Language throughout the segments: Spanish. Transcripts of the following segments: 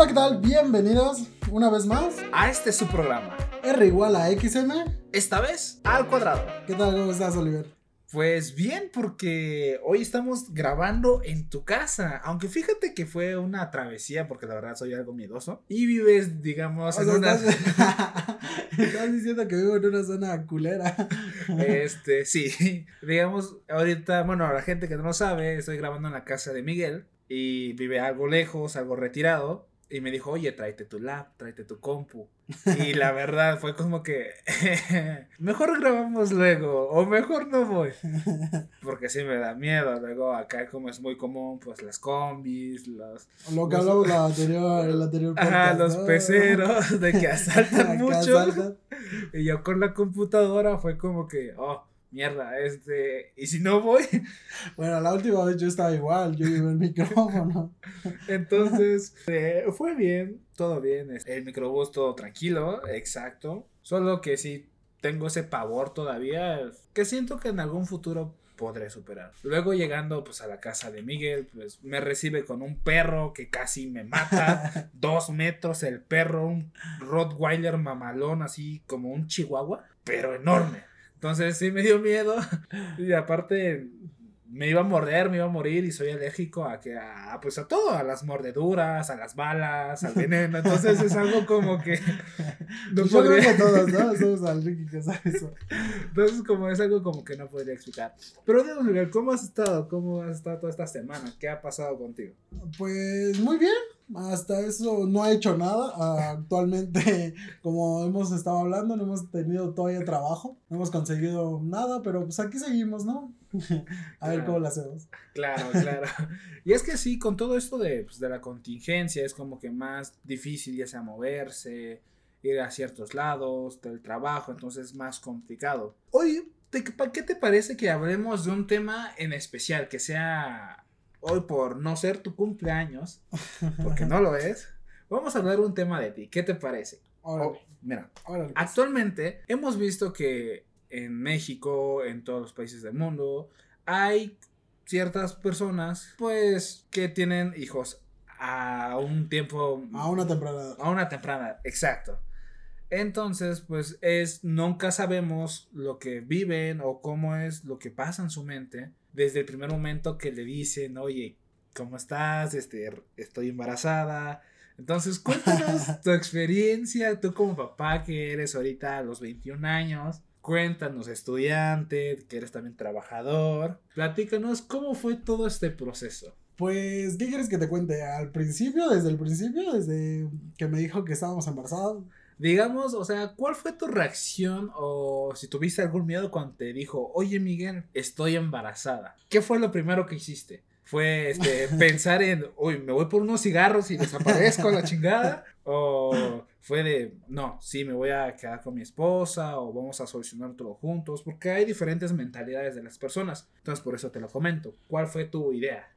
Hola, ¿qué tal? Bienvenidos una vez más a este su programa. R igual a XM. Esta vez al cuadrado. ¿Qué tal? ¿Cómo estás, Oliver? Pues bien, porque hoy estamos grabando en tu casa. Aunque fíjate que fue una travesía, porque la verdad soy algo miedoso. Y vives, digamos, en una. Estás... diciendo que vivo en una zona culera. Este, sí. Digamos, ahorita, bueno, la gente que no lo sabe, estoy grabando en la casa de Miguel. Y vive algo lejos, algo retirado. Y me dijo, oye, tráete tu lap, tráete tu compu. Y la verdad fue como que, mejor grabamos luego, o mejor no voy. Porque sí me da miedo. Luego acá como es muy común, pues las combis, los... Lo que hablamos la anterior, el anterior Ajá, los peceros, de que asaltan mucho. Y yo con la computadora fue como que, oh, mierda, este, ¿y si no voy? Bueno, la última vez yo estaba igual, yo iba el micrófono. Entonces, eh, fue bien, todo bien, el microbús todo tranquilo, exacto, solo que sí tengo ese pavor todavía, que siento que en algún futuro podré superar. Luego llegando pues a la casa de Miguel, pues me recibe con un perro que casi me mata, dos metros el perro, un Rottweiler mamalón así como un chihuahua, pero enorme. Entonces sí me dio miedo. Y aparte me iba a morder, me iba a morir y soy alérgico a que a pues a todo, a las mordeduras, a las balas, al veneno. Entonces es algo como que no Yo creo que todos, ¿no? Somos alérgicos a eso. Entonces como es algo como que no podría explicar. Pero Miguel, ¿cómo has estado? ¿Cómo has estado toda esta semana? ¿Qué ha pasado contigo? Pues muy bien. Hasta eso no he hecho nada. Actualmente, como hemos estado hablando, no hemos tenido todavía trabajo. No hemos conseguido nada, pero pues aquí seguimos, ¿no? A ver cómo lo hacemos. Claro, claro. y es que sí, con todo esto de, pues, de la contingencia es como que más difícil ya sea moverse, ir a ciertos lados, del trabajo, entonces es más complicado. Hoy, ¿qué te parece que hablemos de un tema en especial que sea hoy por no ser tu cumpleaños, porque no lo es, vamos a hablar un tema de ti. ¿Qué te parece? Oh, mira, pues. actualmente hemos visto que en México, en todos los países del mundo, hay ciertas personas, pues, que tienen hijos a un tiempo... A una temprana. A una temprana, exacto. Entonces, pues es, nunca sabemos lo que viven o cómo es lo que pasa en su mente desde el primer momento que le dicen, oye, ¿cómo estás? Este, estoy embarazada. Entonces, cuéntanos tu experiencia, tú como papá que eres ahorita a los 21 años. Cuéntanos, estudiante, que eres también trabajador. Platícanos cómo fue todo este proceso. Pues, ¿qué quieres que te cuente? Al principio, desde el principio, desde que me dijo que estábamos embarazados. Digamos, o sea, ¿cuál fue tu reacción o si tuviste algún miedo cuando te dijo, oye Miguel, estoy embarazada? ¿Qué fue lo primero que hiciste? ¿Fue este, pensar en, uy, me voy por unos cigarros y desaparezco a la chingada? ¿O fue de, no, sí, me voy a quedar con mi esposa o vamos a solucionar todo juntos? Porque hay diferentes mentalidades de las personas. Entonces, por eso te lo comento. ¿Cuál fue tu idea?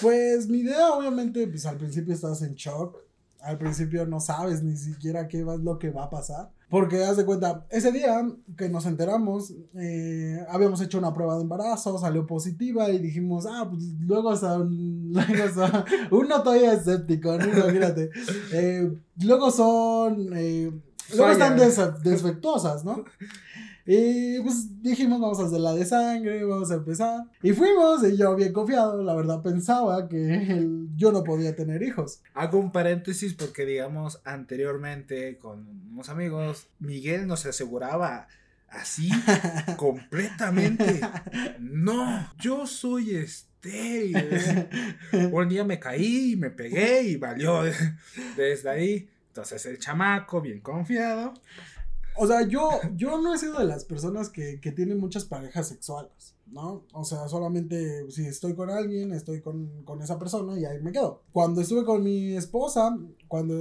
Pues mi idea, obviamente, pues al principio estás en shock al principio no sabes ni siquiera qué es lo que va a pasar. Porque haz de cuenta, ese día que nos enteramos, eh, habíamos hecho una prueba de embarazo, salió positiva y dijimos, ah, pues luego son, luego uno todavía escéptico, ¿no? Imagínate. Eh, luego son, eh, luego están defectuosas, ¿no? Y pues dijimos, vamos a hacer la de sangre, vamos a empezar. Y fuimos, y yo bien confiado, la verdad pensaba que yo no podía tener hijos. Hago un paréntesis porque, digamos, anteriormente con unos amigos, Miguel nos aseguraba así completamente. No, yo soy estéril. Un día me caí, me pegué y valió desde ahí. Entonces el chamaco, bien confiado, o sea, yo, yo no he sido de las personas que, que tienen muchas parejas sexuales, ¿no? O sea, solamente si estoy con alguien, estoy con, con esa persona y ahí me quedo. Cuando estuve con mi esposa, cuando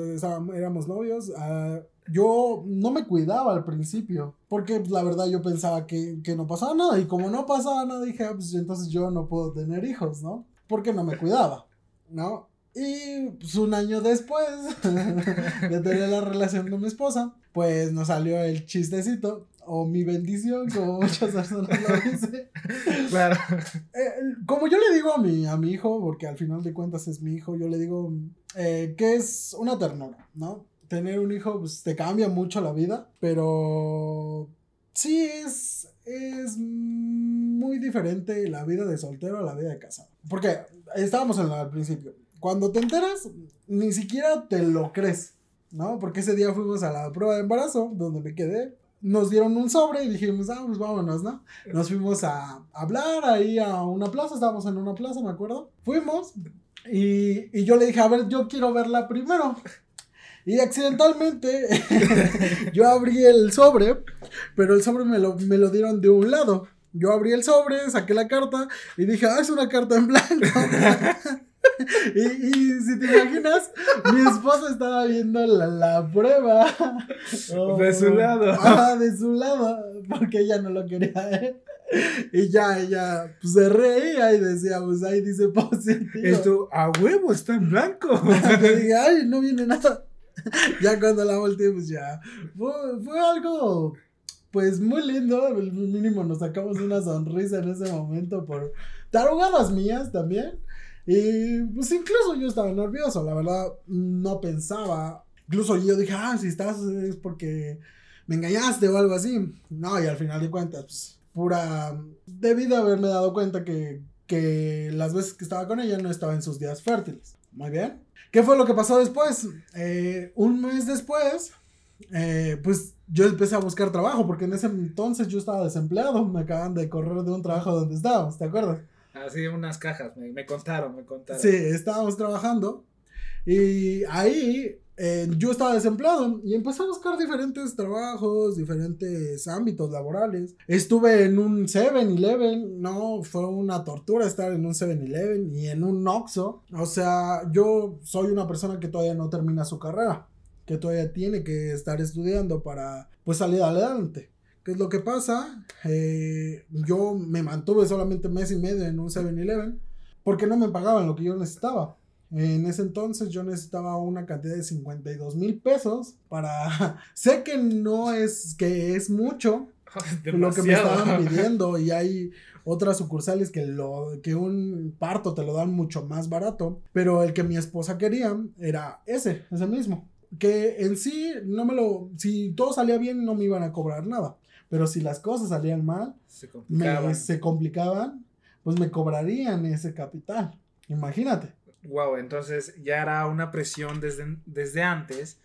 éramos novios, uh, yo no me cuidaba al principio, porque pues, la verdad yo pensaba que, que, no pasaba nada, y como no pasaba nada, dije, ah, pues entonces yo no puedo tener hijos, ¿no? Porque no me cuidaba, ¿no? Y pues, un año después de tener la relación con mi esposa, pues nos salió el chistecito o mi bendición, como muchas personas lo dicen. Claro. Eh, como yo le digo a mi, a mi hijo, porque al final de cuentas es mi hijo, yo le digo eh, que es una ternura, ¿no? Tener un hijo pues, te cambia mucho la vida, pero sí es, es muy diferente la vida de soltero a la vida de casado. Porque estábamos en al principio. Cuando te enteras, ni siquiera te lo crees, ¿no? Porque ese día fuimos a la prueba de embarazo, donde me quedé. Nos dieron un sobre y dijimos, ah, pues vámonos, ¿no? Nos fuimos a hablar ahí a una plaza, estábamos en una plaza, me acuerdo. Fuimos y, y yo le dije, a ver, yo quiero verla primero. Y accidentalmente yo abrí el sobre, pero el sobre me lo, me lo dieron de un lado. Yo abrí el sobre, saqué la carta y dije, ah, es una carta en blanco. y, y, si te imaginas, mi esposa estaba viendo la, la prueba. de su lado. Ah, de su lado, porque ella no lo quería ver. Y ya ella pues, se reía y decía, pues ahí dice positivo. Esto, a huevo, está en blanco. y dije, ay, no viene nada. ya cuando la volteé, pues ya. Fue, fue algo, pues muy lindo. Mínimo nos sacamos una sonrisa en ese momento por tarugadas mías también. Y pues incluso yo estaba nervioso, la verdad, no pensaba. Incluso yo dije, ah, si estás es porque me engañaste o algo así. No, y al final de cuentas, pues pura. Debí de haberme dado cuenta que, que las veces que estaba con ella no estaba en sus días fértiles. Muy bien. ¿Qué fue lo que pasó después? Eh, un mes después, eh, pues yo empecé a buscar trabajo porque en ese entonces yo estaba desempleado. Me acaban de correr de un trabajo donde estábamos, ¿te acuerdas? Así, unas cajas, me, me contaron, me contaron. Sí, estábamos trabajando y ahí eh, yo estaba desempleado y empecé a buscar diferentes trabajos, diferentes ámbitos laborales. Estuve en un 7-Eleven, no, fue una tortura estar en un 7-Eleven y en un Oxxo. O sea, yo soy una persona que todavía no termina su carrera, que todavía tiene que estar estudiando para pues salir adelante. ¿Qué es lo que pasa? Eh, yo me mantuve solamente mes y medio en un 7-Eleven porque no me pagaban lo que yo necesitaba. En ese entonces yo necesitaba una cantidad de 52 mil pesos para... sé que no es, que es mucho lo que me estaban pidiendo y hay otras sucursales que, lo, que un parto te lo dan mucho más barato, pero el que mi esposa quería era ese, ese mismo. Que en sí no me lo... Si todo salía bien no me iban a cobrar nada, pero si las cosas salían mal, se complicaban, se complicaban pues me cobrarían ese capital. Imagínate. Wow, entonces ya era una presión desde, desde antes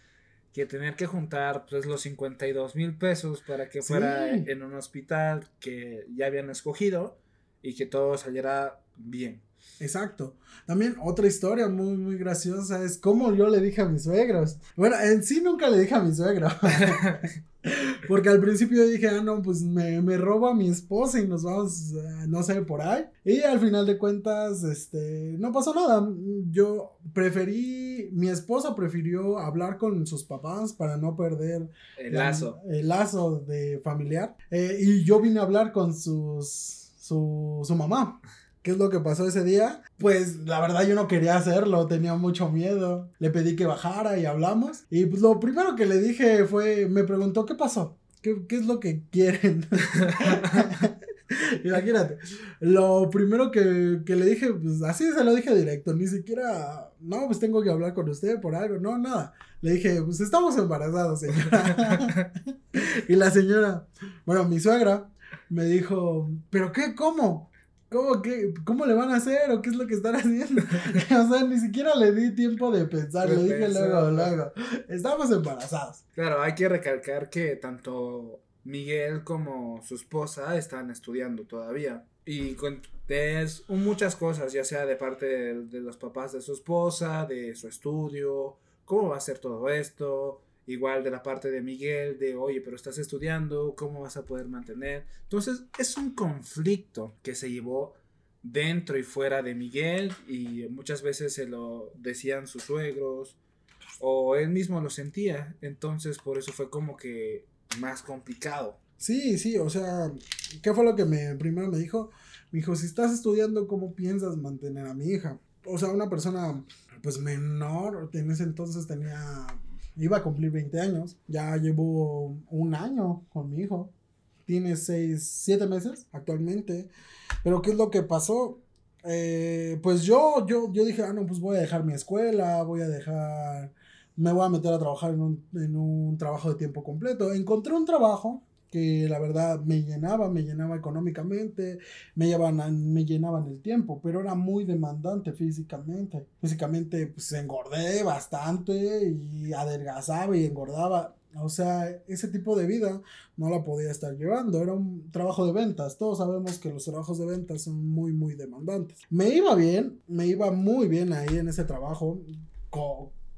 que tener que juntar pues los 52 mil pesos para que fuera en un hospital que ya habían escogido y que todo saliera bien. Exacto. También otra historia muy, muy graciosa es cómo yo le dije a mis suegros. Bueno, en sí nunca le dije a mi suegro. Porque al principio dije, ah, no, pues me, me robo a mi esposa y nos vamos, eh, no sé, por ahí. Y al final de cuentas, este, no pasó nada. Yo preferí, mi esposa prefirió hablar con sus papás para no perder el lazo. El lazo de familiar. Eh, y yo vine a hablar con sus, su, su mamá. ¿Qué es lo que pasó ese día? Pues la verdad yo no quería hacerlo, tenía mucho miedo. Le pedí que bajara y hablamos. Y pues lo primero que le dije fue, me preguntó, ¿qué pasó? ¿Qué, es lo que quieren? Imagínate, lo primero que, que, le dije, pues así se lo dije directo, ni siquiera, no, pues tengo que hablar con usted por algo, no, nada. Le dije, pues estamos embarazados, señora. y la señora, bueno, mi suegra me dijo, ¿pero qué? ¿Cómo? ¿Cómo, que, ¿Cómo le van a hacer o qué es lo que están haciendo? o sea, ni siquiera le di tiempo de pensar, le dije luego, luego, estamos embarazados. Claro, hay que recalcar que tanto Miguel como su esposa están estudiando todavía. Y con, es muchas cosas, ya sea de parte de, de los papás de su esposa, de su estudio, cómo va a ser todo esto, igual de la parte de Miguel, de oye, pero estás estudiando, ¿cómo vas a poder mantener? Entonces es un conflicto que se llevó dentro y fuera de Miguel y muchas veces se lo decían sus suegros o él mismo lo sentía, entonces por eso fue como que más complicado. Sí, sí, o sea, ¿qué fue lo que me primero me dijo? Me dijo, si estás estudiando, ¿cómo piensas mantener a mi hija? O sea, una persona pues menor, en ese entonces tenía iba a cumplir 20 años. Ya llevo un año con mi hijo. tiene seis, siete meses actualmente. Pero ¿qué es lo que pasó? Eh, pues yo, yo, yo dije, ah, no, pues voy a dejar mi escuela, voy a dejar, me voy a meter a trabajar en un, en un trabajo de tiempo completo. Encontré un trabajo que la verdad me llenaba, me llenaba económicamente, me llevaban, me llenaban el tiempo, pero era muy demandante físicamente. Físicamente pues engordé bastante y adelgazaba y engordaba. O sea, ese tipo de vida no la podía estar llevando. Era un trabajo de ventas. Todos sabemos que los trabajos de ventas son muy, muy demandantes. Me iba bien, me iba muy bien ahí en ese trabajo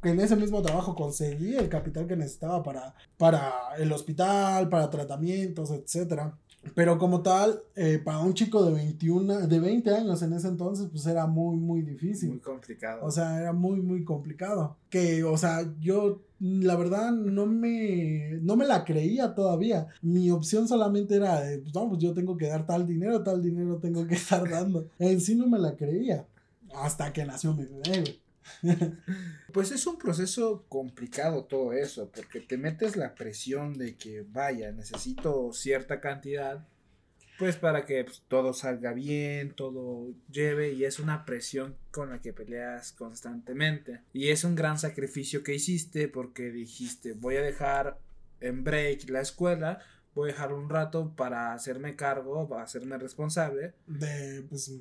en ese mismo trabajo conseguí el capital que necesitaba para, para el hospital, para tratamientos, etc. Pero como tal, eh, para un chico de 21, de 20 años en ese entonces, pues era muy, muy difícil. Muy complicado. O sea, era muy, muy complicado. Que, o sea, yo, la verdad, no me, no me la creía todavía. Mi opción solamente era, pues, no, pues yo tengo que dar tal dinero, tal dinero tengo que estar dando. En sí no me la creía. Hasta que nació mi bebé, Pues es un proceso complicado todo eso, porque te metes la presión de que, vaya, necesito cierta cantidad, pues para que pues, todo salga bien, todo lleve, y es una presión con la que peleas constantemente. Y es un gran sacrificio que hiciste porque dijiste, voy a dejar en break la escuela, voy a dejar un rato para hacerme cargo, para hacerme responsable. De, pues,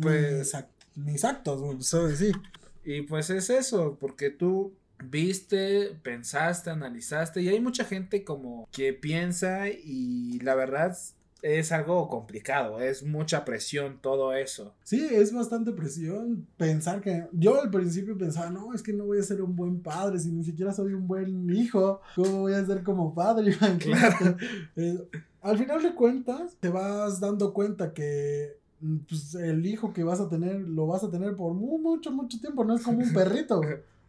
pues mis, actos, decir. Y pues es eso, porque tú viste, pensaste, analizaste y hay mucha gente como que piensa y la verdad es algo complicado, es mucha presión todo eso. Sí, es bastante presión pensar que yo al principio pensaba, no, es que no voy a ser un buen padre, si ni siquiera soy un buen hijo, ¿cómo voy a ser como padre? Claro. Eh, al final de cuentas, te vas dando cuenta que pues el hijo que vas a tener lo vas a tener por mucho, mucho tiempo. No es como un perrito,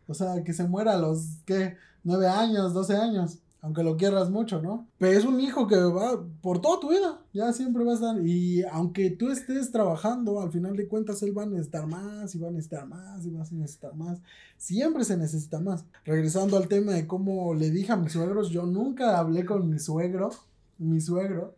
O sea, que se muera a los, ¿qué? Nueve años, doce años. Aunque lo quieras mucho, ¿no? Pero es un hijo que va por toda tu vida. Ya siempre va a estar. Y aunque tú estés trabajando, al final de cuentas él va a necesitar más y va a necesitar más y va a necesitar más. Siempre se necesita más. Regresando al tema de cómo le dije a mis suegros, yo nunca hablé con mi suegro. Mi suegro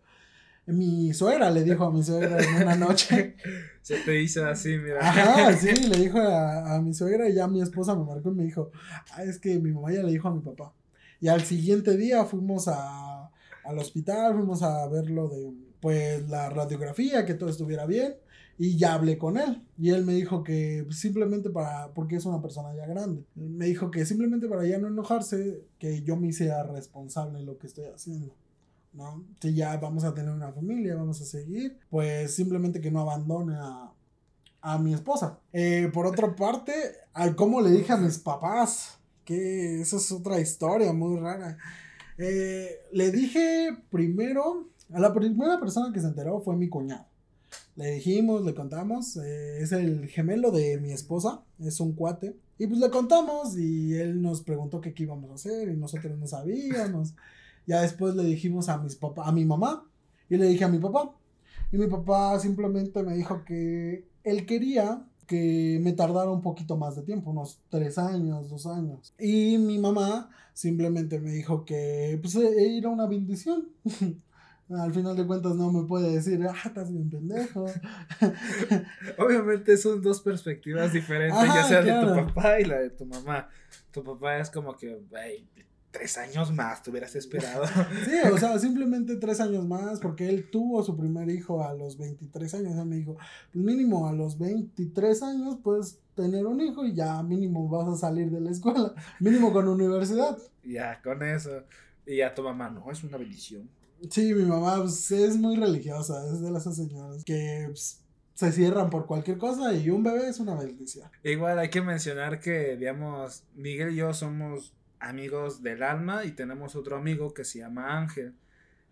mi suegra le dijo a mi suegra en una noche. Se te hizo así, mira. Ajá, sí, le dijo a, mi suegra y ya mi esposa me marcó y me dijo, ah, es que mi mamá ya le dijo a mi papá. Y al siguiente día fuimos a, al hospital, fuimos a ver lo de, pues, la radiografía, que todo estuviera bien. Y ya hablé con él. Y él me dijo que simplemente para, porque es una persona ya grande, me dijo que simplemente para ya no enojarse, que yo me hice responsable de lo que estoy haciendo. ¿No? Si ya vamos a tener una familia, vamos a seguir, pues simplemente que no abandone a, a mi esposa. Eh, por otra parte, al cómo le dije a mis papás, que esa es otra historia muy rara. Eh, le dije primero, a la primera persona que se enteró fue mi cuñado. Le dijimos, le contamos, eh, es el gemelo de mi esposa, es un cuate. Y pues le contamos y él nos preguntó qué íbamos a hacer y nosotros no sabíamos. Ya después le dijimos a mis papá, a mi mamá y le dije a mi papá. Y mi papá simplemente me dijo que él quería que me tardara un poquito más de tiempo, unos tres años, dos años. Y mi mamá simplemente me dijo que pues e, era una bendición. Al final de cuentas no me puede decir, ah, estás bien pendejo. Obviamente son dos perspectivas diferentes, ya sea de tu papá y la de tu mamá. Tu papá es como que, tres años más te hubieras esperado. Sí, o sea, simplemente tres años más, porque él tuvo su primer hijo a los 23 años. Él me dijo, pues mínimo a los 23 años puedes tener un hijo y ya mínimo vas a salir de la escuela, mínimo con universidad. Ya, con eso. Y a tu mamá, no, es una bendición. Sí, mi mamá pues, es muy religiosa, es de las señoras que pues, se cierran por cualquier cosa y un bebé es una bendición. Igual hay que mencionar que, digamos, Miguel y yo somos amigos del alma y tenemos otro amigo que se llama Ángel.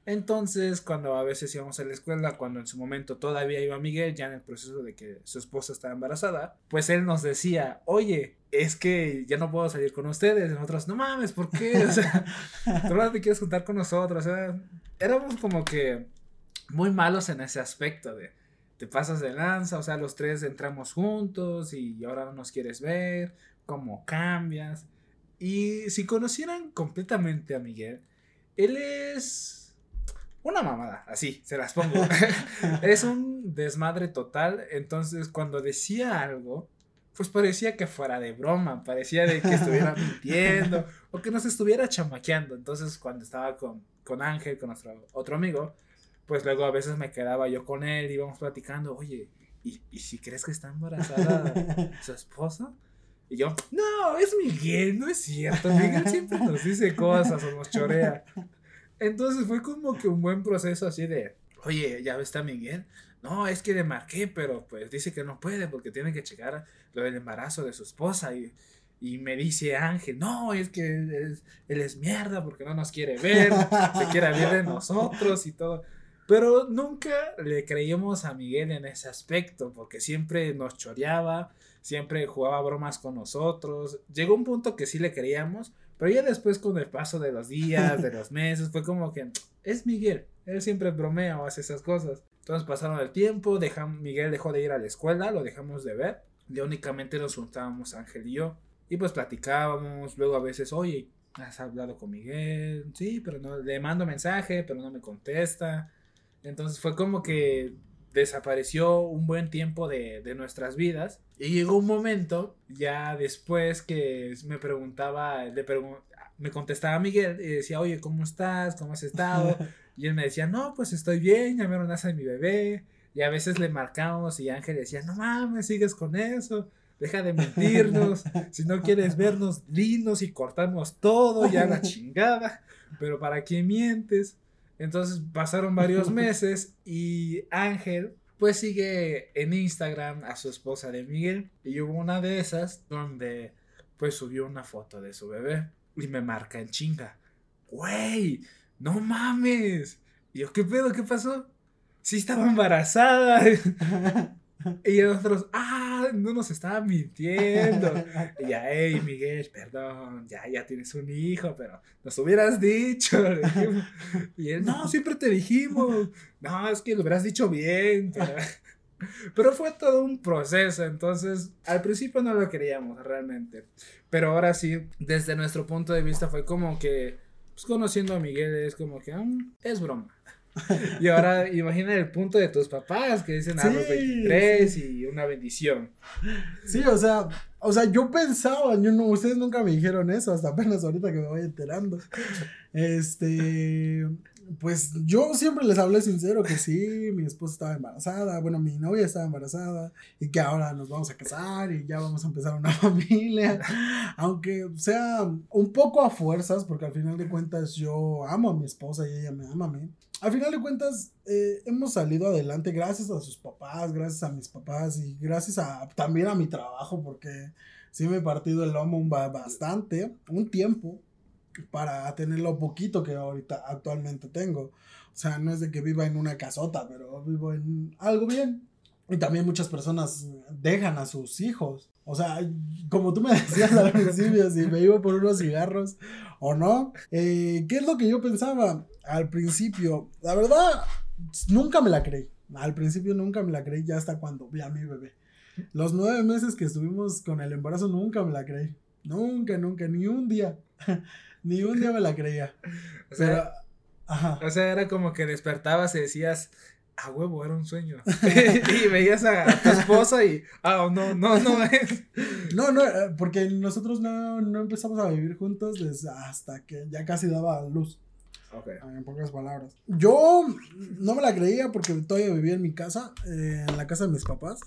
Entonces, cuando a veces íbamos a la escuela, cuando en su momento todavía iba Miguel, ya en el proceso de que su esposa estaba embarazada, pues él nos decía, oye, es que ya no puedo salir con ustedes. Y nosotros, no mames, ¿por qué? O sea, tú no te quieres juntar con nosotros. O sea, éramos como que muy malos en ese aspecto de, te pasas de lanza, o sea, los tres entramos juntos y ahora no nos quieres ver, cómo cambias. Y si conocieran completamente a Miguel, él es Una mamada, así, se las pongo. es un desmadre total. Entonces, cuando decía algo, pues parecía que fuera de broma, parecía de que estuviera mintiendo o que nos estuviera chamaqueando. Entonces, cuando estaba con, con Ángel, con nuestro otro amigo, pues luego a veces me quedaba yo con él, íbamos platicando, oye, ¿y, y si crees que está embarazada su esposa? Y yo, no, es Miguel, no es cierto. Miguel siempre nos dice cosas o nos chorea. Entonces fue como que un buen proceso así de, oye, ¿ya está Miguel? No, es que le marqué, pero pues dice que no puede porque tiene que checar lo del embarazo de su esposa. Y, y me dice Ángel, no, es que él es, él es mierda porque no nos quiere ver, se quiere ver de nosotros y todo. Pero nunca le creímos a Miguel en ese aspecto, porque siempre nos choreaba, siempre jugaba bromas con nosotros. Llegó un punto que sí le creíamos, pero ya después con el paso de los días, de los meses, fue como que es Miguel. Él siempre bromea o hace esas cosas. Entonces pasaron el tiempo, Miguel dejó de ir a la escuela, lo dejamos de ver. Ya únicamente nos juntábamos Ángel y yo. Y pues platicábamos, luego a veces, oye, ¿has hablado con Miguel? Sí, pero no, le mando mensaje, pero no me contesta. Entonces fue como que desapareció un buen tiempo de, de, nuestras vidas. Y llegó un momento, ya después que me preguntaba, le me contestaba Miguel y decía, oye, ¿cómo estás? ¿Cómo has estado? Y él me decía, no, pues estoy bien, ya me de mi bebé. Y a veces le marcamos y Ángel decía, no mames, sigues con eso, deja de mentirnos, si no quieres vernos, dinos y cortamos todo, ya la chingada, pero ¿para qué mientes? Entonces pasaron varios meses y Ángel pues sigue en Instagram a su esposa de Miguel y hubo una de esas donde pues subió una foto de su bebé y me marca en chinga. Güey, no mames. Y yo, ¿qué pedo? ¿Qué pasó? Sí estaba embarazada. y nosotros, ah, no nos estaba mintiendo. Y ya, hey, Miguel, perdón, ya, ya tienes un hijo, pero nos hubieras dicho. Y él, no, siempre te dijimos. No, es que lo hubieras dicho bien. Pero... Pero fue todo un proceso, entonces al principio no lo queríamos realmente. Pero ahora sí, desde nuestro punto de vista fue como que, pues conociendo a Miguel es como que mm, es broma. y ahora imagina el punto de tus papás que dicen a los 23 y una bendición. Sí, o sea, o sea, yo pensaba, yo no, ustedes nunca me dijeron eso, hasta apenas ahorita que me voy enterando. Este, pues yo siempre les hablé sincero que sí, mi esposa estaba embarazada, bueno, mi novia estaba embarazada y que ahora nos vamos a casar y ya vamos a empezar una familia, aunque sea un poco a fuerzas, porque al final de cuentas yo amo a mi esposa y ella me ama a mí. Al final de cuentas eh, hemos salido adelante gracias a sus papás, gracias a mis papás y gracias a también a mi trabajo, porque sí me he partido el lomo bastante, un tiempo para tener lo poquito que ahorita actualmente tengo. O sea, no es de que viva en una casota, pero vivo en algo bien. Y también muchas personas dejan a sus hijos. O sea, como tú me decías al principio, si me iba por unos cigarros o no. Eh, ¿Qué es lo que yo pensaba al principio? La verdad, nunca me la creí. Al principio nunca me la creí, ya hasta cuando vi a mi bebé. Los nueve meses que estuvimos con el embarazo nunca me la creí. Nunca, nunca, ni un día. Ni un día me la creía. O sea, ajá. O sea, era como que despertabas y decías, a huevo, era un sueño. y veías a tu esposa y, ah, no, no, no es. No, no, eh, porque nosotros no, no empezamos a vivir juntos desde hasta que ya casi daba luz. Okay. En pocas palabras. Yo no me la creía porque todavía vivía en mi casa, eh, en la casa de mis papás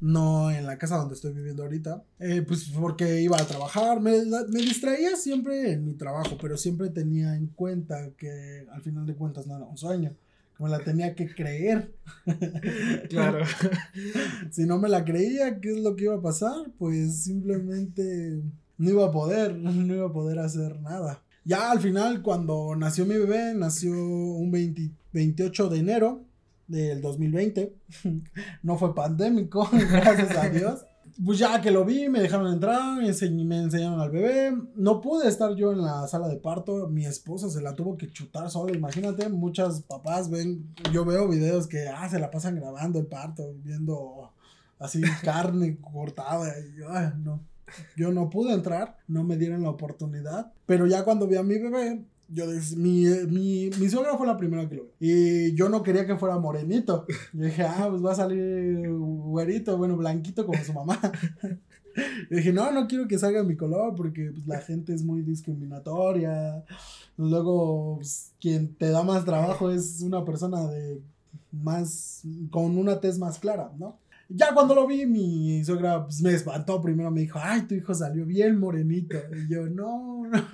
no en la casa donde estoy viviendo ahorita, eh, pues porque iba a trabajar, me, me, distraía siempre en mi trabajo, pero siempre tenía en cuenta que al final de cuentas no era un sueño, que me la tenía que creer. Claro. si no me la creía, ¿qué es lo que iba a pasar? Pues simplemente no iba a poder, no iba a poder hacer nada. Ya al final, cuando nació mi bebé, nació un 28 de enero, del 2020. no fue pandémico, gracias a Dios. Pues ya que lo vi, me dejaron entrar, me, enseñaron al bebé. No pude estar yo en la sala de parto. Mi esposa se la tuvo que chutar sola. Imagínate, muchas papás ven, yo veo videos que ah, se la pasan grabando el parto, viendo así carne cortada. Y yo, no. Yo no pude entrar, no me dieron la oportunidad. Pero ya cuando vi a mi bebé, yo mi, mi, mi suegra fue la primera que lo vi. Y yo no quería que fuera morenito. Yo dije, ah, pues va a salir güerito, bueno, blanquito como su mamá. Y dije, no, no quiero que salga mi color porque pues, la gente es muy discriminatoria. Luego, pues, quien te da más trabajo es una persona de más, con una tez más clara, ¿no? Ya cuando lo vi, mi suegra pues, me espantó. Primero me dijo, ay, tu hijo salió bien morenito. Y yo, no, no.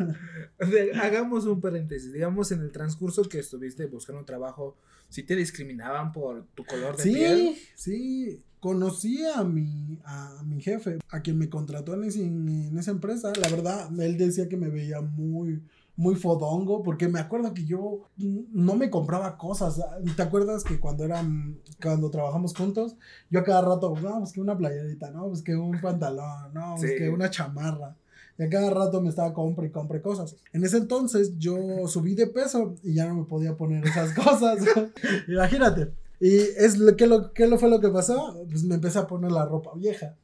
Hagamos un paréntesis. Digamos, en el transcurso que estuviste buscando trabajo, ¿sí te discriminaban por tu color de piel? Sí, sí. Conocí a mi, a mi jefe, a quien me contrató en, en esa empresa. La verdad, él decía que me veía muy, muy fodongo, porque me acuerdo que yo no me compraba cosas. ¿Te acuerdas que cuando eran, cuando trabajamos juntos, yo a cada rato, no, pues que una playerita, no, pues que un pantalón, no, pues que una chamarra. Y a cada rato me estaba compre y compre cosas. En ese entonces yo subí de peso y ya no me podía poner esas cosas. Imagínate. Y es lo que lo que fue lo que pasó, pues me empecé a poner la ropa vieja,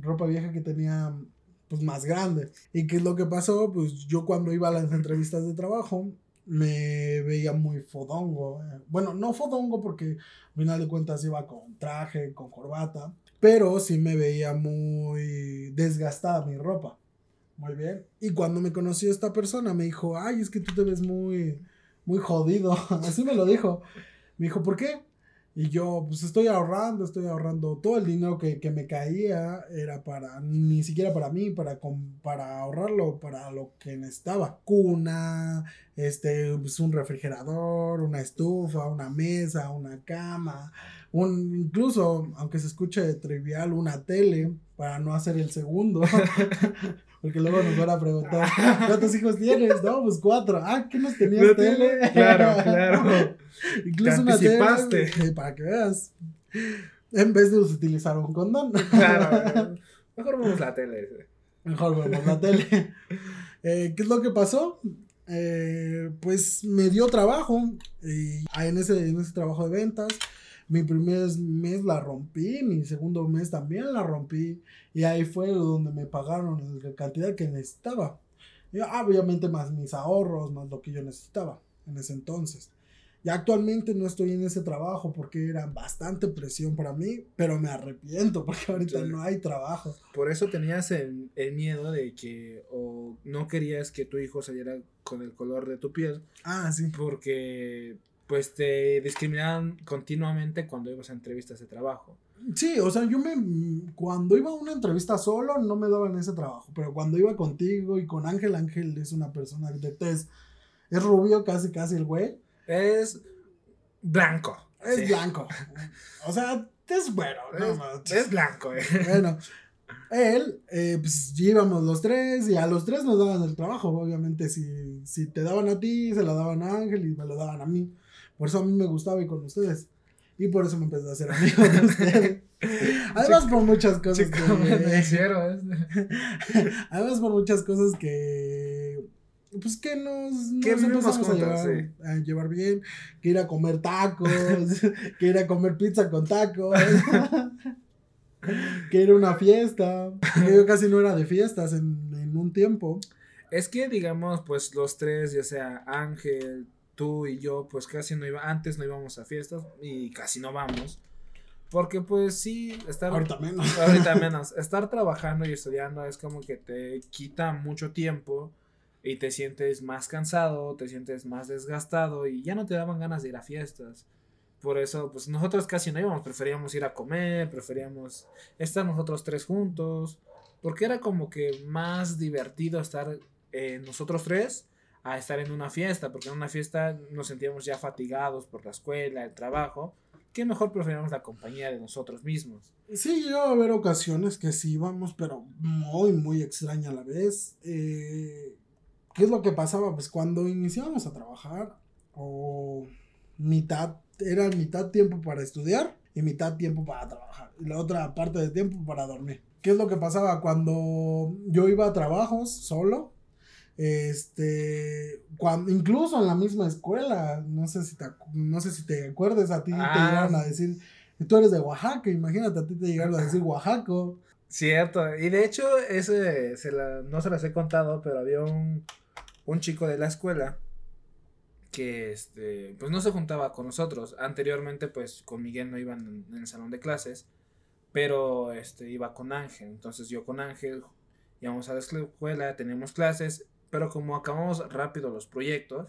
ropa vieja que tenía pues más grande. ¿Y qué es lo que pasó? Pues yo cuando iba a las entrevistas de trabajo me veía muy fodongo. Eh. Bueno, no fodongo porque al final de cuentas iba con traje, con corbata, pero sí me veía muy desgastada mi ropa. Muy bien. Y cuando me conoció esta persona me dijo, ay, es que tú te ves muy, muy jodido. Así me lo dijo. Me dijo, ¿por qué? Y yo, pues estoy ahorrando, estoy ahorrando todo el dinero que, me caía, era para, ni siquiera para mí, para, para ahorrarlo, para lo que necesitaba. Cuna, este, pues un refrigerador, una estufa, una mesa, una cama, un, incluso, aunque se escuche trivial, una tele, para no hacer el segundo. Porque luego nos van a preguntar, ¿cuántos hijos tienes? No, pues cuatro. Ah, ¿qué nos tenías tele? Claro, claro. Incluso una tele. Eh, para que veas. En vez de utilizar un condón. Claro. Mejor vemos la tele. Mejor vemos la tele. Eh, ¿Qué es lo que pasó? Eh, pues me dio trabajo. Y en ese, en ese trabajo de ventas mi primer mes la rompí, mi segundo mes también la rompí. Y ahí fue donde me pagaron la cantidad que necesitaba. Y obviamente más mis ahorros, más lo que yo necesitaba en ese entonces. Y actualmente no estoy en ese trabajo porque era bastante presión para mí, pero me arrepiento porque ahorita no hay trabajo. Por eso tenías el, el, miedo de que o no querías que tu hijo saliera con el color de tu piel. Ah, sí. Porque pues te discriminaban continuamente cuando ibas a entrevistas de trabajo. Sí, o sea, yo me. Cuando iba a una entrevista solo, no me daban ese trabajo. Pero cuando iba contigo y con Ángel, Ángel es una persona de tez. Es rubio, casi, casi el güey. Es blanco. Es blanco. O sea, es bueno. Es, blanco, eh. Bueno, él, eh, pues íbamos los tres y a los tres nos daban el trabajo. Obviamente, si, si te daban a ti, se lo daban a Ángel y me lo daban a mí. Por eso a mí me gustaba ir con ustedes. Y por eso me empecé a hacer amigo de ustedes. Además por muchas cosas que... Además por muchas cosas que... Pues que nos, que nos empezamos a llevar, a llevar bien. Que ir a comer tacos. que ir a comer pizza con tacos. que ir a una fiesta. Yo casi no era de fiestas en, en un tiempo. Es que digamos pues los tres, ya sea Ángel, tú y yo, pues casi no iba, antes no íbamos a fiestas y casi no vamos. Porque pues sí, estar... Ahorita menos. Ahorita menos. Estar trabajando y estudiando es como que te quita mucho tiempo y te sientes más cansado, te sientes más desgastado y ya no te daban ganas de ir a fiestas. Por eso, pues nosotros casi no íbamos, preferíamos ir a comer, preferíamos estar nosotros tres juntos, porque era como que más divertido estar eh, nosotros tres a estar en una fiesta, porque en una fiesta nos sentíamos ya fatigados por la escuela, el trabajo, que mejor preferíamos la compañía de nosotros mismos. Sí, llegó a haber ocasiones que sí íbamos, pero muy, muy extraña a la vez. Eh, ¿Qué es lo que pasaba? Pues cuando iniciábamos a trabajar, o mitad, era mitad tiempo para estudiar y mitad tiempo para trabajar, y la otra parte de tiempo para dormir. ¿Qué es lo que pasaba? Cuando yo iba a trabajos solo, este, cuando, incluso en la misma escuela, no sé si te, no sé si te acuerdas, a ti te ah. llegaron a decir, tú eres de Oaxaca, imagínate, a ti te llegaron a decir Oaxaco. Cierto, y de hecho, ese se la, no se las he contado, pero había un, un chico de la escuela que este, pues no se juntaba con nosotros. Anteriormente, pues con Miguel no iban en, el salón de clases, pero este, iba con Ángel. Entonces yo con Ángel íbamos a la escuela, teníamos clases, pero como acabamos rápido los proyectos,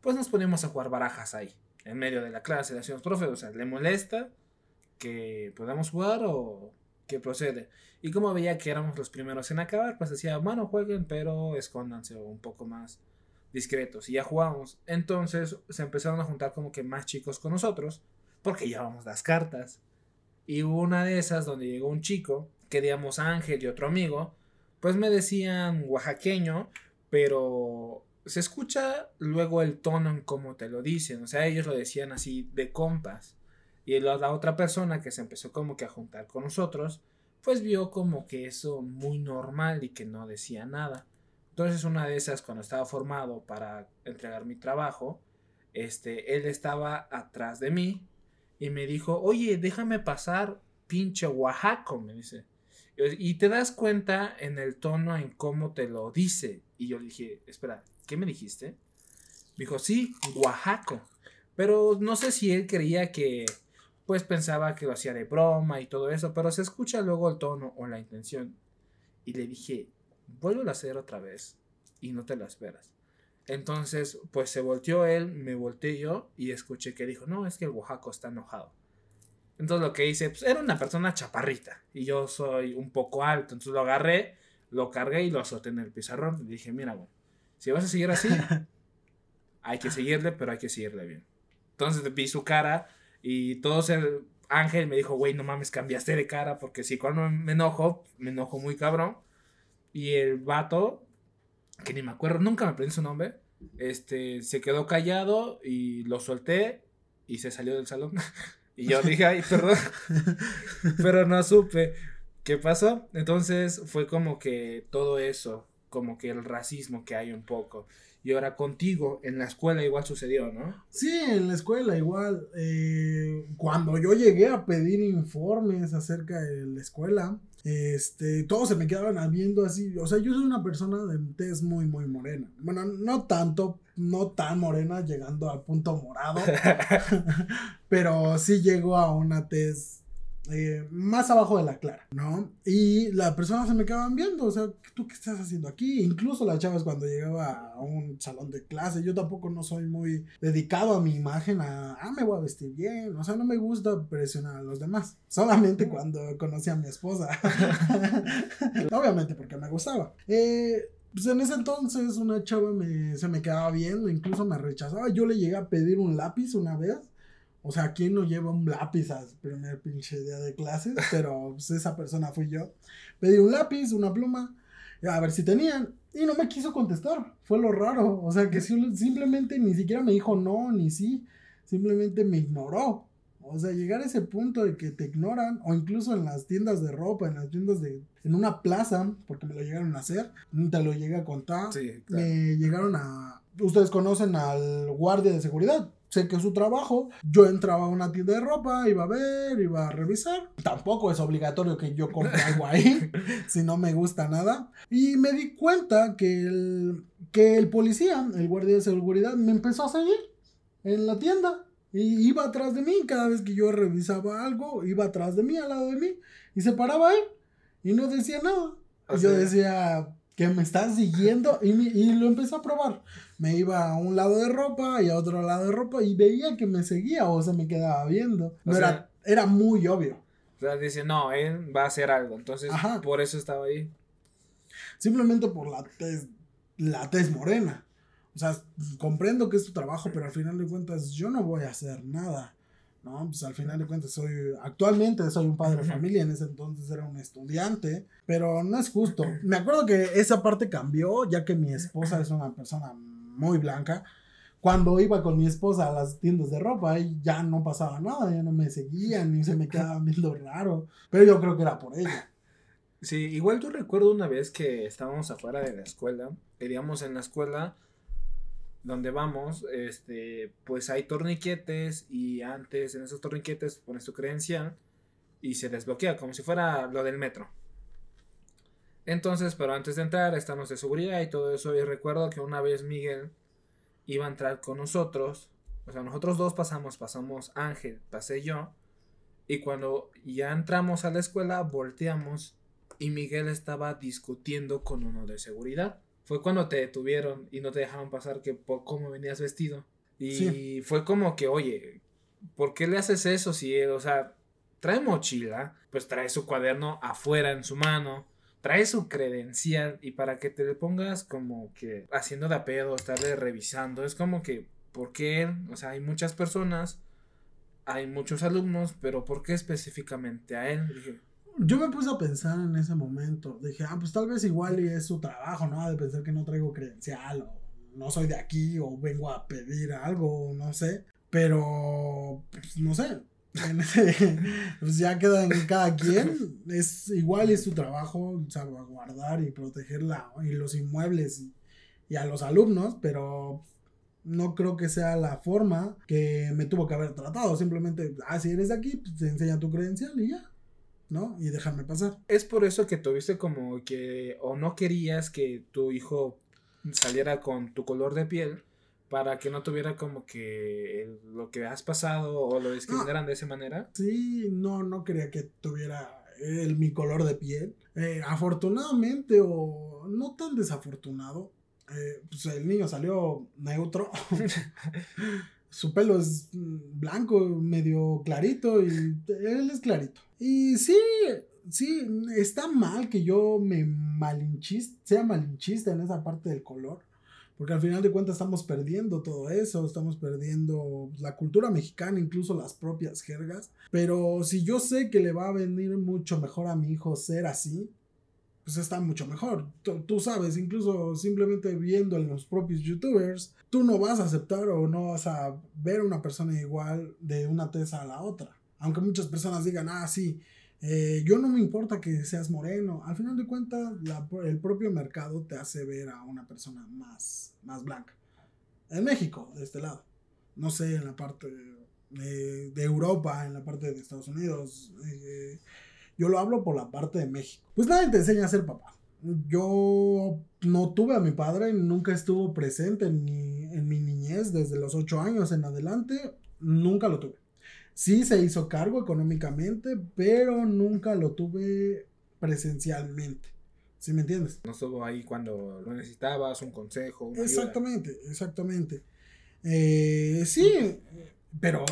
pues nos poníamos a jugar barajas ahí, en medio de la clase. Le decíamos, profe, o sea, ¿le molesta que podamos jugar o qué procede? Y como veía que éramos los primeros en acabar, pues decía, bueno, jueguen, pero escóndanse o un poco más discretos y ya jugamos. Entonces se empezaron a juntar como que más chicos con nosotros porque llevábamos las cartas. Y hubo una de esas donde llegó un chico, que digamos Ángel y otro amigo, pues me decían oaxaqueño, pero se escucha luego el tono en cómo te lo dicen, o sea, ellos lo decían así de compas. Y la otra persona que se empezó como que a juntar con nosotros, pues vio como que eso muy normal y que no decía nada. Entonces una de esas, cuando estaba formado para entregar mi trabajo, este, él estaba atrás de mí y me dijo, oye, déjame pasar, pinche Oaxaco, me dice. Y te das cuenta en el tono en cómo te lo dice. Y yo le dije, espera, ¿qué me dijiste? Me dijo, sí, Oaxaco. Pero no sé si él creía que, pues pensaba que lo hacía de broma y todo eso, pero se escucha luego el tono o la intención. Y le dije, vuelvo a hacer otra vez y no te lo esperas. Entonces, pues se volteó él, me volteé yo y escuché que dijo, no, es que el Oaxaco está enojado. Entonces lo que hice, pues era una persona chaparrita y yo soy un poco alto, entonces lo agarré, lo cargué y lo azoté en el pizarrón y dije, mira, güey, si vas a seguir así, hay que seguirle, pero hay que seguirle bien. Entonces vi su cara y todo el Ángel me dijo, güey, no mames, cambiaste de cara porque si cuando me enojo, me enojo muy cabrón. Y el vato, que ni me acuerdo, nunca me aprendí su nombre, este, se quedó callado y lo solté y se salió del salón. y yo dije, ay, perdón, pero no supe qué pasó. Entonces fue como que todo eso, como que el racismo que hay un poco. Y ahora contigo, en la escuela igual sucedió, ¿no? Sí, en la escuela igual. Eh, cuando yo llegué a pedir informes acerca de la escuela, este, todos se me quedaban viendo así. O sea, yo soy una persona de tez muy, muy morena. Bueno, no tanto, no tan morena, llegando al punto morado. pero sí llego a una tez eh, más abajo de la clara, ¿no? Y las personas se me quedaban viendo, o sea, ¿tú qué estás haciendo aquí? Incluso las chavas cuando llegaba a un salón de clase, yo tampoco no soy muy dedicado a mi imagen, a, ah, me voy a vestir bien, o sea, no me gusta presionar a los demás, solamente cuando conocí a mi esposa, obviamente porque me gustaba. Eh, pues en ese entonces una chava me, se me quedaba viendo, incluso me rechazaba. Yo le llegué a pedir un lápiz una vez o sea, ¿quién no lleva un lápiz al primer pinche día de clases? Pero pues, esa persona fui yo. Pedí un lápiz, una pluma, a ver si tenían. Y no me quiso contestar. Fue lo raro. O sea, que simplemente ni siquiera me dijo no, ni sí. Simplemente me ignoró. O sea, llegar a ese punto de que te ignoran, o incluso en las tiendas de ropa, en las tiendas de. en una plaza, porque me lo llegaron a hacer, te lo llegué a contar. Sí, Me llegaron a. Ustedes conocen al guardia de seguridad sé que es su trabajo. Yo entraba a una tienda de ropa, iba a ver, iba a revisar. Tampoco es obligatorio que yo compre algo ahí, si no me gusta nada. Y me di cuenta que el, que el policía, el guardia de seguridad, me empezó a seguir en la tienda. Y iba atrás de mí, cada vez que yo revisaba algo, iba atrás de mí, al lado de mí, y se paraba él, y no decía nada. Y yo decía, que me están siguiendo y, y, lo empecé a probar. Me iba a un lado de ropa y a otro lado de ropa y veía que me seguía o se me quedaba viendo. No era, era muy obvio. O sea, dice, no, él va a hacer algo. Entonces, por eso estaba ahí. Simplemente por la tez, la tez morena. O sea, comprendo que es tu trabajo, pero al final de cuentas yo no voy a hacer nada. ¿no? Pues al final de cuentas soy, actualmente soy un padre de familia, en ese entonces era un estudiante, pero no es justo. Me acuerdo que esa parte cambió, ya que mi esposa es una persona muy blanca. Cuando iba con mi esposa a las tiendas de ropa, ya no pasaba nada, ya no me seguían, ni se me quedaba viendo raro, pero yo creo que era por ella. Sí, igual yo recuerdo una vez que estábamos afuera de la escuela, queríamos en la escuela, donde vamos, este, pues hay torniquetes y antes en esos torniquetes pones tu credencial y se desbloquea como si fuera lo del metro. Entonces, pero antes de entrar estamos de seguridad y todo eso y recuerdo que una vez Miguel iba a entrar con nosotros. O sea, nosotros dos pasamos, pasamos Ángel, pasé yo. Y cuando ya entramos a la escuela, volteamos y Miguel estaba discutiendo con uno de seguridad. Fue cuando te detuvieron y no te dejaron pasar que por cómo venías vestido. Y fue como que, oye, ¿por qué le haces eso si, o sea, trae mochila, pues trae su cuaderno afuera en su mano, trae su credencial y para que te le pongas como que haciendo de apedo, estarle revisando, es como que, ¿por qué? O sea, hay muchas personas, hay muchos alumnos, pero ¿por qué específicamente a él? Dije, yo me puse a pensar en ese momento. Dije, ah, pues tal vez igual y es su trabajo, ¿no? De pensar que no traigo credencial o no soy de aquí o vengo a pedir algo, no sé. Pero, pues no sé. pues ya queda en cada quien. Es igual es su trabajo salvaguardar y proteger y los inmuebles y, a los alumnos, pero no creo que sea la forma que me tuvo que haber tratado. Simplemente, ah, si eres de aquí, pues te enseña tu credencial y ya. ¿no? Y dejarme pasar. Es por eso que tuviste como que o no querías que tu hijo saliera con tu color de piel para que no tuviera como que lo que has pasado o lo discriminaran de esa manera. Sí, no, no quería que tuviera el, mi color de piel. Eh, afortunadamente o no tan desafortunado, eh, pues el niño salió neutro. Su pelo es blanco, medio clarito y él es clarito. Y sí, sí, está mal que yo me malinchiste, sea malinchista en esa parte del color. Porque al final de cuentas estamos perdiendo todo eso, estamos perdiendo la cultura mexicana, incluso las propias jergas. Pero si yo sé que le va a venir mucho mejor a mi hijo ser así, pues está mucho mejor. Tú, sabes, incluso simplemente viendo en los propios youtubers, tú no vas a aceptar o no vas a ver una persona igual de una tesa a la otra. Aunque muchas personas digan, ah, sí, eh, yo no me importa que seas moreno. Al final de cuentas, el propio mercado te hace ver a una persona más, más blanca. En México, de este lado. No sé, en la parte de, Europa, en la parte de Estados Unidos. Eh, yo lo hablo por la parte de México. Pues nadie te enseña a ser papá. Yo no tuve a mi padre, nunca estuvo presente en mi, en mi niñez, desde los 8 años en adelante, nunca lo tuve. Sí se hizo cargo económicamente, pero nunca lo tuve presencialmente. ¿Sí me entiendes? No estuvo ahí cuando lo necesitabas, un consejo. exactamente, exactamente. Eh, sí, pero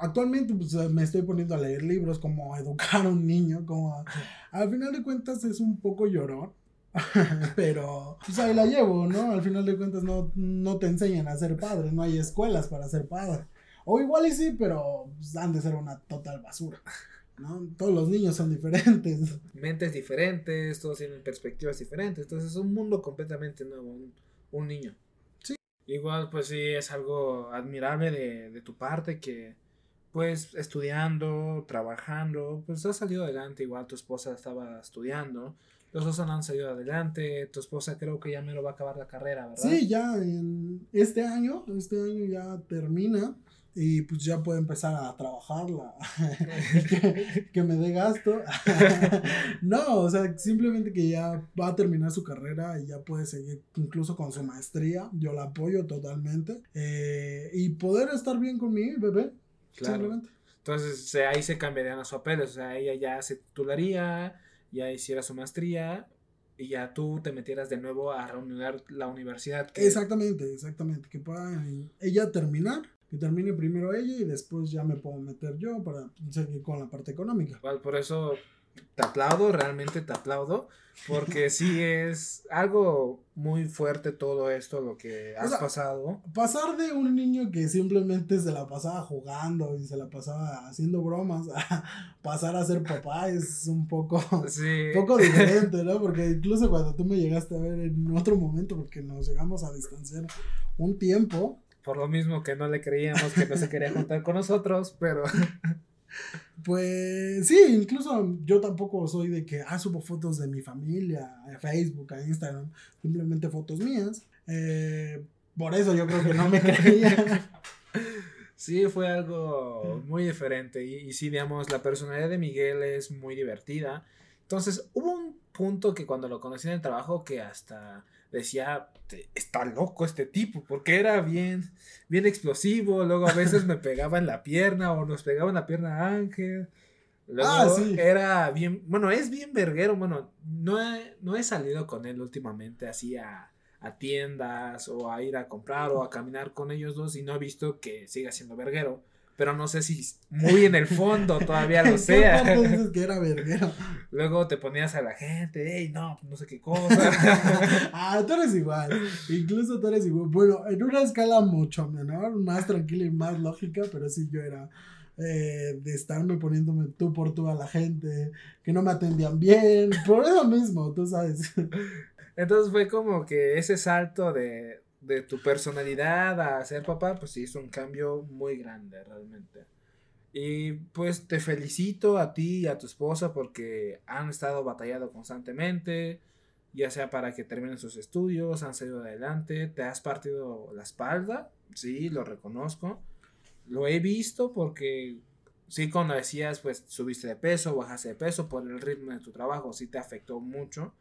actualmente pues, me estoy poniendo a leer libros como educar a un niño, como al final de cuentas es un poco llorón. pero pues ahí la llevo, ¿no? Al final de cuentas no, no te enseñan a ser padre, no hay escuelas para ser padre. O igual y sí, pero pues, han de ser una total basura. ¿no? Todos los niños son diferentes. Mentes diferentes, todos tienen perspectivas diferentes. Entonces es un mundo completamente nuevo, un, niño. Sí. Igual, pues sí, es algo admirable de, de tu parte que, pues, estudiando, trabajando, pues has salido adelante. Igual tu esposa estaba estudiando. Los dos han salido adelante. Tu esposa creo que ya me lo va a acabar la carrera, ¿verdad? Sí, ya en este año, este año ya termina y pues ya puede empezar a trabajarla, que, me dé gasto. no, o sea, simplemente que ya va a terminar su carrera y ya puede seguir incluso con su maestría, yo la apoyo totalmente. Eh, y poder estar bien con mi bebé, simplemente. Entonces ahí se cambiarían los papeles, o sea, ella ya se titularía, ya hiciera su maestría y ya tú te metieras de nuevo a reunir la universidad. Exactamente, exactamente, que pueda ella terminar que termine primero ella y después ya me puedo meter yo para seguir con la parte económica. Por eso te aplaudo, realmente te aplaudo, porque sí es algo muy fuerte todo esto, lo que has pasado. Pasar de un niño que simplemente se la pasaba jugando y se la pasaba haciendo bromas a pasar a ser papá es un poco, poco diferente, ¿no? Porque incluso cuando tú me llegaste a ver en otro momento, porque nos llegamos a distanciar un tiempo, por lo mismo que no le creíamos que no se quería juntar con nosotros, pero... Pues sí, incluso yo tampoco soy de que, ah, subo fotos de mi familia a Facebook, a Instagram, simplemente fotos mías. Eh, por eso yo creo que no me creía. Sí, fue algo muy diferente. Y, y sí, digamos, la personalidad de Miguel es muy divertida. Entonces, hubo un punto que cuando lo conocí en el trabajo que hasta decía, está loco este tipo, porque era bien, bien explosivo, luego a veces me pegaba en la pierna o nos pegaba en la pierna a Ángel. Luego Ah, sí. era bien, bueno, es bien verguero, bueno, no he, no he salido con él últimamente así a, a tiendas o a ir a comprar o a caminar con ellos dos y no he visto que siga siendo verguero, pero no sé si muy en el fondo todavía ¿En lo sea. parte dices que era verguero? Luego te ponías a la gente, hey, no, no sé qué cosa. ah, tú eres igual. Incluso tú eres igual. Bueno, en una escala mucho menor, más tranquila y más lógica, pero sí yo era eh, de estarme poniéndome tú por tú a la gente, que no me atendían bien, por eso mismo, tú sabes. Entonces fue como que ese salto de, de tu personalidad a ser papá, pues sí hizo un cambio muy grande realmente. Y pues te felicito a ti y a tu esposa porque han estado batallando constantemente, ya sea para que terminen sus estudios, han salido adelante, te has partido la espalda, sí, lo reconozco. Lo he visto porque sí, cuando decías, pues subiste de peso, bajaste de peso por el ritmo de tu trabajo, sí te afectó mucho.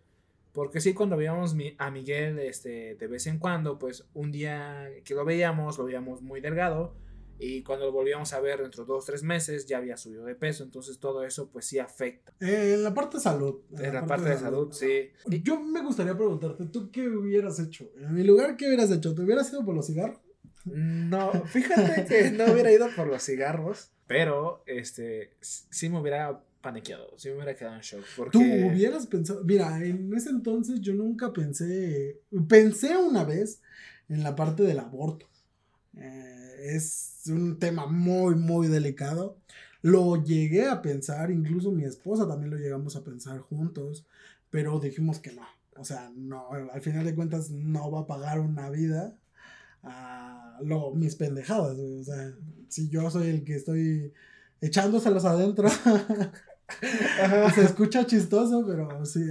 Porque sí, cuando veíamos a Miguel este, de vez en cuando, pues un día que lo veíamos, lo veíamos muy delgado. Y cuando lo volvíamos a ver dentro de dos o tres meses, ya había subido de peso. Entonces todo eso, pues sí afecta. Eh, en la parte de salud. En la parte de salud, sí. Yo me gustaría preguntarte, ¿tú qué hubieras hecho? En mi lugar, ¿qué hubieras hecho? ¿Te hubieras ido por los cigarros? No, fíjate que no hubiera ido por los cigarros, pero este sí me hubiera paniqueado, sí me hubiera quedado en shock. Porque... Tú hubieras pensado, mira, en ese entonces yo nunca pensé, pensé una vez en la parte del aborto. Eh, es un tema muy, muy delicado. Lo llegué a pensar, incluso mi esposa también lo llegamos a pensar juntos, pero dijimos que no. O sea, no, al final de cuentas no va a pagar una vida a lo, mis pendejadas. O sea, si yo soy el que estoy echándoselos adentro. se escucha chistoso, pero sí,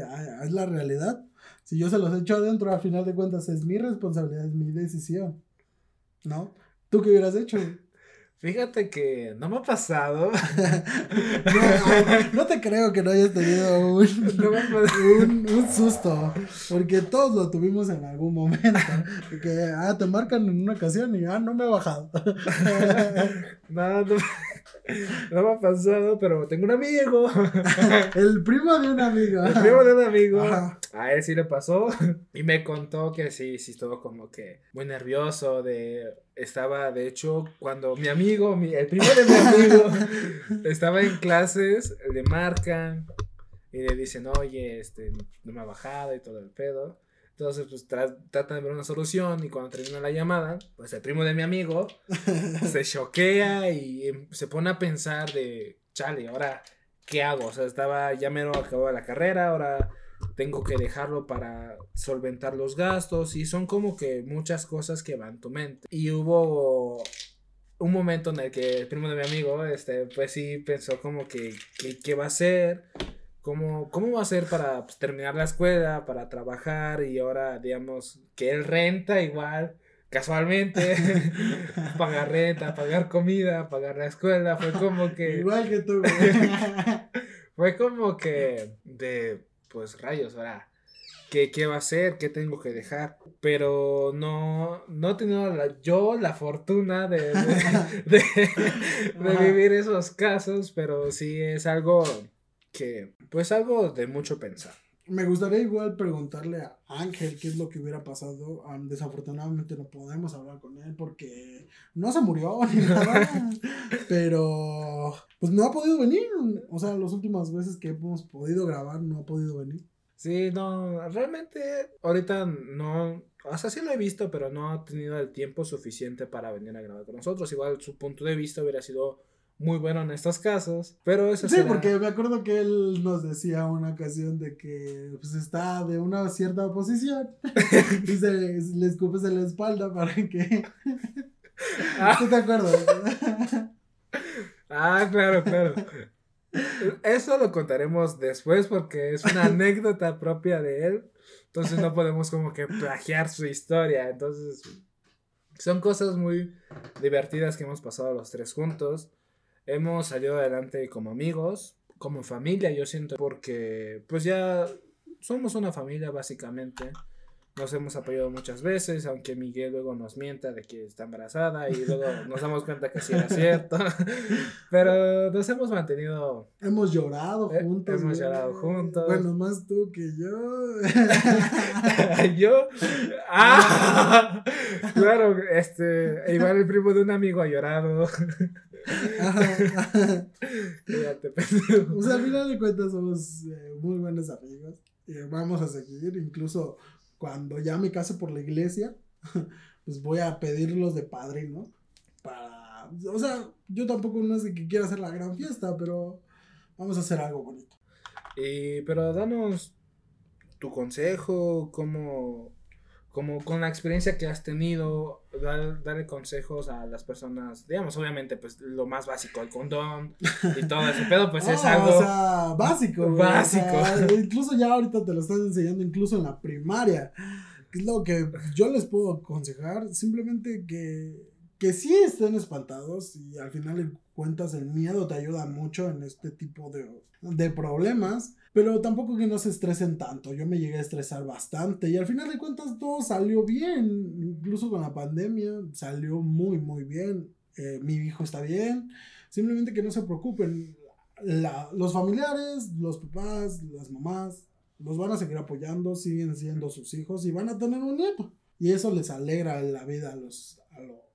es la realidad. Si yo se los echo adentro, a final de cuentas es mi responsabilidad, es mi decisión. ¿No? ¿Tú qué hubieras hecho? Fíjate que no me ha pasado. No, no te creo que no hayas tenido un, No un, un susto, porque todos lo tuvimos en algún momento. Que, ah, te marcan en una ocasión y, ah, no me he bajado. No, no, no me ha pasado, pero tengo un amigo. El primo de un amigo. El primo de un amigo. Ajá. A él sí le pasó. Y me contó que sí, sí estuvo como que muy nervioso. De, estaba, de hecho, cuando mi amigo, mi- el primo de mi amigo, estaba en clases, le marcan y le dicen, oye, este, no me ha bajado y todo el pedo. Entonces, pues tra- tratan de ver una solución y cuando termina la llamada, pues el primo de mi amigo se choquea y em- se pone a pensar de, chale, ahora, ¿qué hago? O sea, estaba, ya mero acabó la carrera, ahora tengo que dejarlo para solventar los gastos y son como que muchas cosas que van en tu mente. Y hubo un momento en el que el primo de mi amigo, este, pues sí pensó como que, que- ¿qué va a hacer? ¿Cómo, ¿Cómo va a hacer para pues, terminar la escuela, para trabajar y ahora, digamos, que él renta igual, casualmente, pagar renta, pagar comida, pagar la escuela, fue como que... Igual que tú. Fue como que de, pues rayos, ahora, ¿qué, qué va a hacer? ¿Qué tengo que dejar? Pero no, no he tenido la- yo la fortuna de, de, de- de Ajá. vivir esos casos, pero sí es algo que, pues algo de mucho pensar. Me gustaría igual preguntarle a Ángel qué es lo que hubiera pasado. Am, desafortunadamente no podemos hablar con él porque no se murió ni nada. pero pues no ha podido venir. O sea, las últimas veces que hemos podido grabar no ha podido venir. Sí, no, realmente ahorita no, o sea, sí lo he visto, pero no ha tenido el tiempo suficiente para venir a grabar con nosotros. Igual su punto de vista hubiera sido muy bueno en estos casos, pero eso Sí, será- porque me acuerdo que él nos decía una ocasión de que pues está de una cierta posición y se le escupes en la espalda para que... Ah. ¿Tú te acuerdas? Ah, claro, claro. Eso lo contaremos después porque es una anécdota propia de él. Entonces no podemos como que plagiar su historia. Entonces son cosas muy divertidas que hemos pasado los tres juntos. Hemos salido adelante como amigos, como familia, yo siento, porque pues ya somos una familia básicamente. Nos hemos apoyado muchas veces, aunque Miguel luego nos mienta de que está embarazada y luego nos damos cuenta que sí era cierto. Pero nos hemos mantenido. Hemos llorado eh, juntos. hemos llorado juntos. Bueno, más tú que yo. yo. ¡Ah! claro, este. Igual el primo de un amigo ha llorado. o sea, al final de cuentas somos eh, muy buenos amigos. Y vamos a seguir, incluso cuando ya me case por la iglesia, pues voy a pedirlos de padre, ¿no? Para, o sea, yo tampoco no de que quiera hacer la gran fiesta, pero vamos a hacer algo bonito. Y, pero danos tu consejo, cómo, como con la experiencia que has tenido, dar, darle consejos a las personas, digamos, obviamente, pues lo más básico, el condón y todo ese pedo, pues es algo. O sea, básico. Básico. incluso ya ahorita te lo están enseñando, incluso en la primaria. Es lo que yo les puedo aconsejar, simplemente que, que sí estén espantados y al final de cuentas el miedo te ayuda mucho en este tipo de, de problemas. Pero tampoco que no se estresen tanto. Yo me llegué a estresar bastante y al final de cuentas todo salió bien. Incluso con la pandemia salió muy, muy bien. Eh, mi hijo está bien. Simplemente que no se preocupen. los familiares, los papás, las mamás, los van a seguir apoyando, siguen siendo sus hijos y van a tener un nieto. Y eso les alegra la vida a los,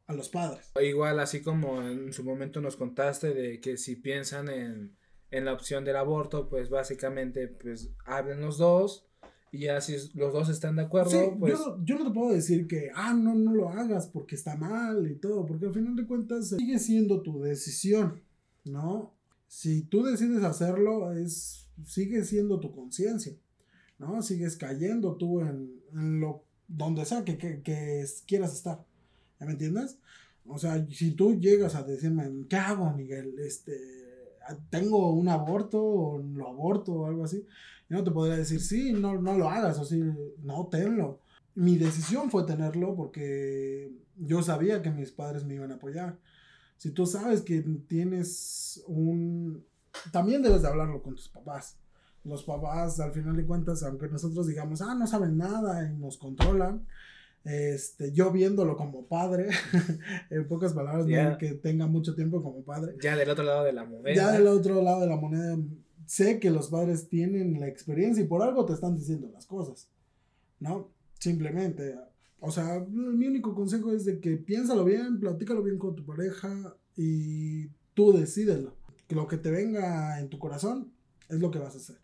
a los padres. Igual, así como en su momento nos contaste de que si piensan en en la opción del aborto, pues básicamente, pues hablen los dos y ya si los dos están de acuerdo, pues... Yo, yo, no te puedo decir que, ah, no, no lo hagas porque está mal y todo, porque al final de cuentas sigue siendo tu decisión, ¿no? Si tú decides hacerlo, es, sigue siendo tu conciencia, ¿no? Sigues cayendo tú en, en lo, donde sea que, que, que quieras estar, ¿ya me entiendes? O sea, si tú llegas a decirme, ¿qué hago, Miguel? Este, tengo un aborto o lo aborto o algo así, yo no te podría decir, sí, no, no lo hagas o sí, no, tenlo. Mi decisión fue tenerlo porque yo sabía que mis padres me iban a apoyar. Si tú sabes que tienes un... También debes de hablarlo con tus papás. Los papás, al final de cuentas, aunque nosotros digamos, ah, no saben nada y nos controlan, este, yo viéndolo como padre, en pocas palabras, que tenga mucho tiempo como padre. Ya del otro lado de la moneda. Ya del otro lado de la moneda, sé que los padres tienen la experiencia y por algo te están diciendo las cosas, ¿no? Simplemente, o sea, mi único consejo es de que piénsalo bien, platícalo bien con tu pareja y tú decídelo. Que lo que te venga en tu corazón es lo que vas a hacer.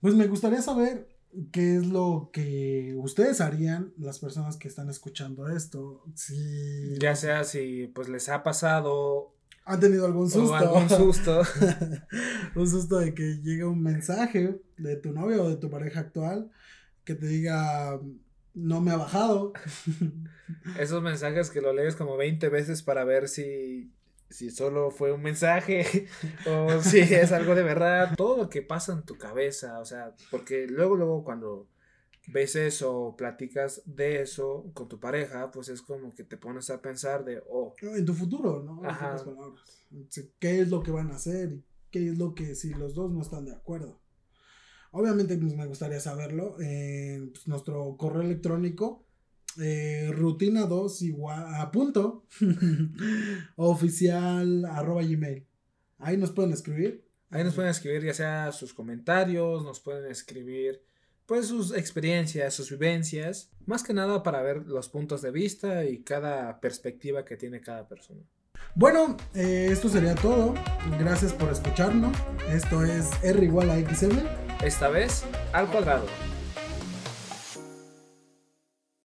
Pues me gustaría saber qué es lo que ustedes harían, las personas que están escuchando esto. Si... Ya sea si pues les ha pasado. Han tenido algún susto. algún susto. un susto de que llegue un mensaje de tu novio o de tu pareja actual que te diga no me ha bajado. Esos mensajes que lo lees como 20 veces para ver si si solo fue un mensaje o si es algo de verdad, todo lo que pasa en tu cabeza, o sea, porque luego, luego cuando ves eso, platicas de eso con tu pareja, pues es como que te pones a pensar de, oh. En tu futuro, ¿no? Ajá. ¿Qué es lo que van a hacer? ¿Qué es lo que si los dos no están de acuerdo? Obviamente pues, me gustaría saberlo. en pues, nuestro correo electrónico eh, rutina 2 igual a punto oficial arroba gmail. Ahí nos pueden escribir. Ahí nos pueden escribir ya sea sus comentarios, nos pueden escribir pues sus experiencias, sus vivencias, más que nada para ver los puntos de vista y cada perspectiva que tiene cada persona. Bueno, eh, esto sería todo. Gracias por escucharnos. Esto es R igual a XM. Esta vez al cuadrado.